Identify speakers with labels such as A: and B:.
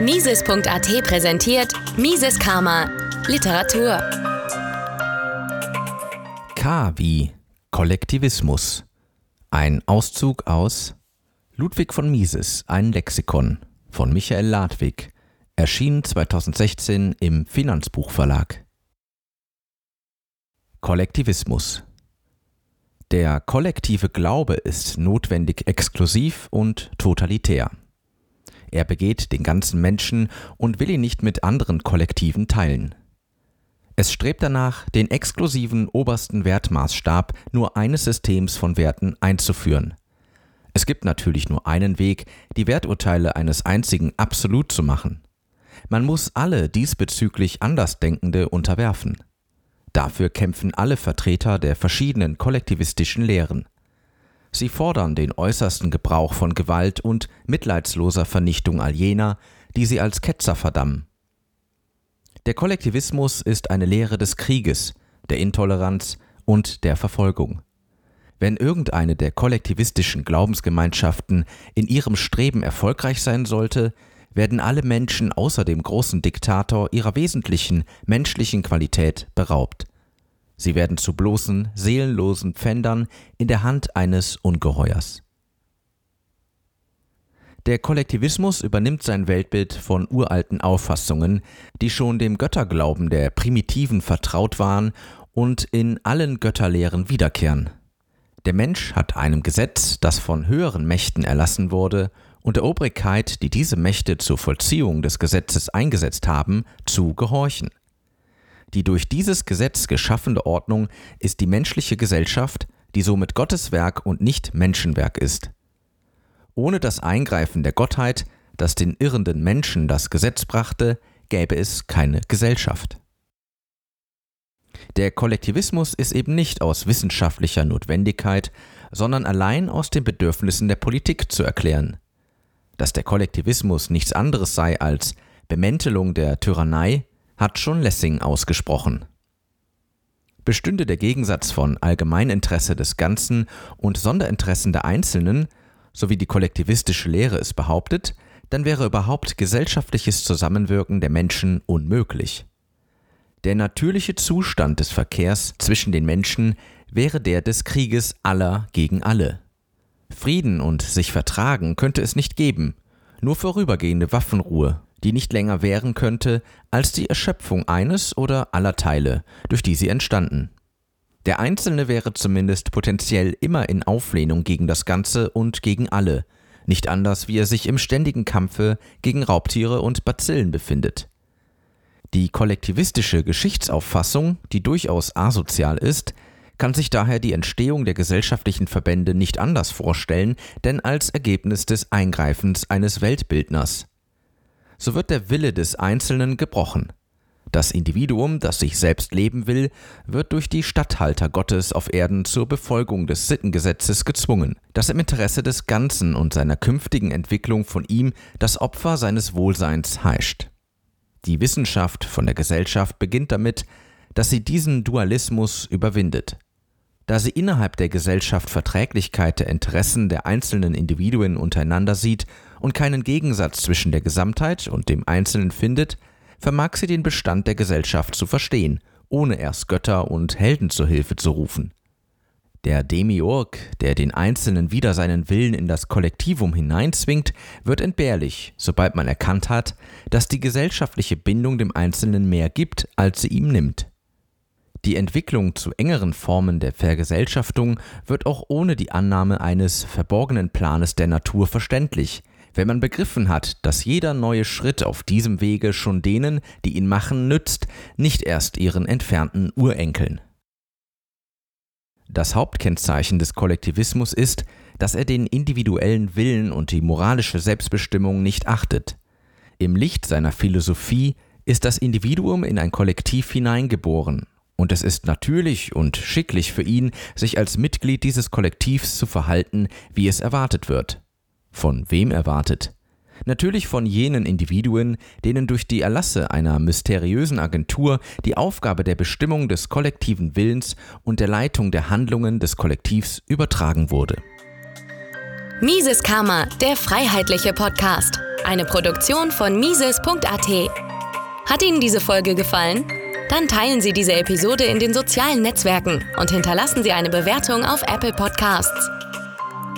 A: Mises.at präsentiert Mises Karma Literatur.
B: K wie Kollektivismus. Ein Auszug aus Ludwig von Mises, ein Lexikon von Michael Ladwig, erschienen 2016 im Finanzbuchverlag. Kollektivismus. Der kollektive Glaube ist notwendig exklusiv und totalitär. Er begeht den ganzen Menschen und will ihn nicht mit anderen Kollektiven teilen. Es strebt danach, den exklusiven obersten Wertmaßstab nur eines Systems von Werten einzuführen. Es gibt natürlich nur einen Weg, die Werturteile eines einzigen absolut zu machen. Man muss alle diesbezüglich Andersdenkende unterwerfen. Dafür kämpfen alle Vertreter der verschiedenen kollektivistischen Lehren. Sie fordern den äußersten Gebrauch von Gewalt und mitleidsloser Vernichtung all jener, die sie als Ketzer verdammen. Der Kollektivismus ist eine Lehre des Krieges, der Intoleranz und der Verfolgung. Wenn irgendeine der kollektivistischen Glaubensgemeinschaften in ihrem Streben erfolgreich sein sollte, werden alle Menschen außer dem großen Diktator ihrer wesentlichen menschlichen Qualität beraubt. Sie werden zu bloßen, seelenlosen Pfändern in der Hand eines Ungeheuers. Der Kollektivismus übernimmt sein Weltbild von uralten Auffassungen, die schon dem Götterglauben der Primitiven vertraut waren und in allen Götterlehren wiederkehren. Der Mensch hat einem Gesetz, das von höheren Mächten erlassen wurde, und der Obrigkeit, die diese Mächte zur Vollziehung des Gesetzes eingesetzt haben, zu gehorchen. Die durch dieses Gesetz geschaffene Ordnung ist die menschliche Gesellschaft, die somit Gottes Werk und nicht Menschenwerk ist. Ohne das Eingreifen der Gottheit, das den irrenden Menschen das Gesetz brachte, gäbe es keine Gesellschaft. Der Kollektivismus ist eben nicht aus wissenschaftlicher Notwendigkeit, sondern allein aus den Bedürfnissen der Politik zu erklären. Dass der Kollektivismus nichts anderes sei als Bemäntelung der Tyrannei, hat schon Lessing ausgesprochen. Bestünde der Gegensatz von Allgemeininteresse des Ganzen und Sonderinteressen der Einzelnen, so wie die kollektivistische Lehre es behauptet, dann wäre überhaupt gesellschaftliches Zusammenwirken der Menschen unmöglich. Der natürliche Zustand des Verkehrs zwischen den Menschen wäre der des Krieges aller gegen alle. Frieden und sich vertragen könnte es nicht geben, nur vorübergehende Waffenruhe, die nicht länger währen könnte als die Erschöpfung eines oder aller Teile, durch die sie entstanden. Der Einzelne wäre zumindest potenziell immer in Auflehnung gegen das Ganze und gegen alle, nicht anders wie er sich im ständigen Kampfe gegen Raubtiere und Bazillen befindet. Die kollektivistische Geschichtsauffassung, die durchaus asozial ist, kann sich daher die Entstehung der gesellschaftlichen Verbände nicht anders vorstellen, denn als Ergebnis des Eingreifens eines Weltbildners. So wird der Wille des Einzelnen gebrochen. Das Individuum, das sich selbst leben will, wird durch die Statthalter Gottes auf Erden zur Befolgung des Sittengesetzes gezwungen, das im Interesse des Ganzen und seiner künftigen Entwicklung von ihm das Opfer seines Wohlseins heischt. Die Wissenschaft von der Gesellschaft beginnt damit, dass sie diesen Dualismus überwindet. Da sie innerhalb der Gesellschaft Verträglichkeit der Interessen der einzelnen Individuen untereinander sieht und keinen Gegensatz zwischen der Gesamtheit und dem Einzelnen findet, vermag sie den Bestand der Gesellschaft zu verstehen, ohne erst Götter und Helden zur Hilfe zu rufen. Der Demiurg, der den Einzelnen wider seinen Willen in das Kollektivum hineinzwingt, wird entbehrlich, sobald man erkannt hat, dass die gesellschaftliche Bindung dem Einzelnen mehr gibt, als sie ihm nimmt. Die Entwicklung zu engeren Formen der Vergesellschaftung wird auch ohne die Annahme eines verborgenen Planes der Natur verständlich, wenn man begriffen hat, dass jeder neue Schritt auf diesem Wege schon denen, die ihn machen, nützt, nicht erst ihren entfernten Urenkeln. Das Hauptkennzeichen des Kollektivismus ist, dass er den individuellen Willen und die moralische Selbstbestimmung nicht achtet. Im Licht seiner Philosophie ist das Individuum in ein Kollektiv hineingeboren, und es ist natürlich und schicklich für ihn, sich als Mitglied dieses Kollektivs zu verhalten, wie es erwartet wird. Von wem erwartet? Natürlich von jenen Individuen, denen durch die Erlasse einer mysteriösen Agentur die Aufgabe der Bestimmung des kollektiven Willens und der Leitung der Handlungen des Kollektivs übertragen wurde.
A: Mises Karma, der freiheitliche Podcast. Eine Produktion von Mises.at. Hat Ihnen diese Folge gefallen? Dann teilen Sie diese Episode in den sozialen Netzwerken und hinterlassen Sie eine Bewertung auf Apple Podcasts.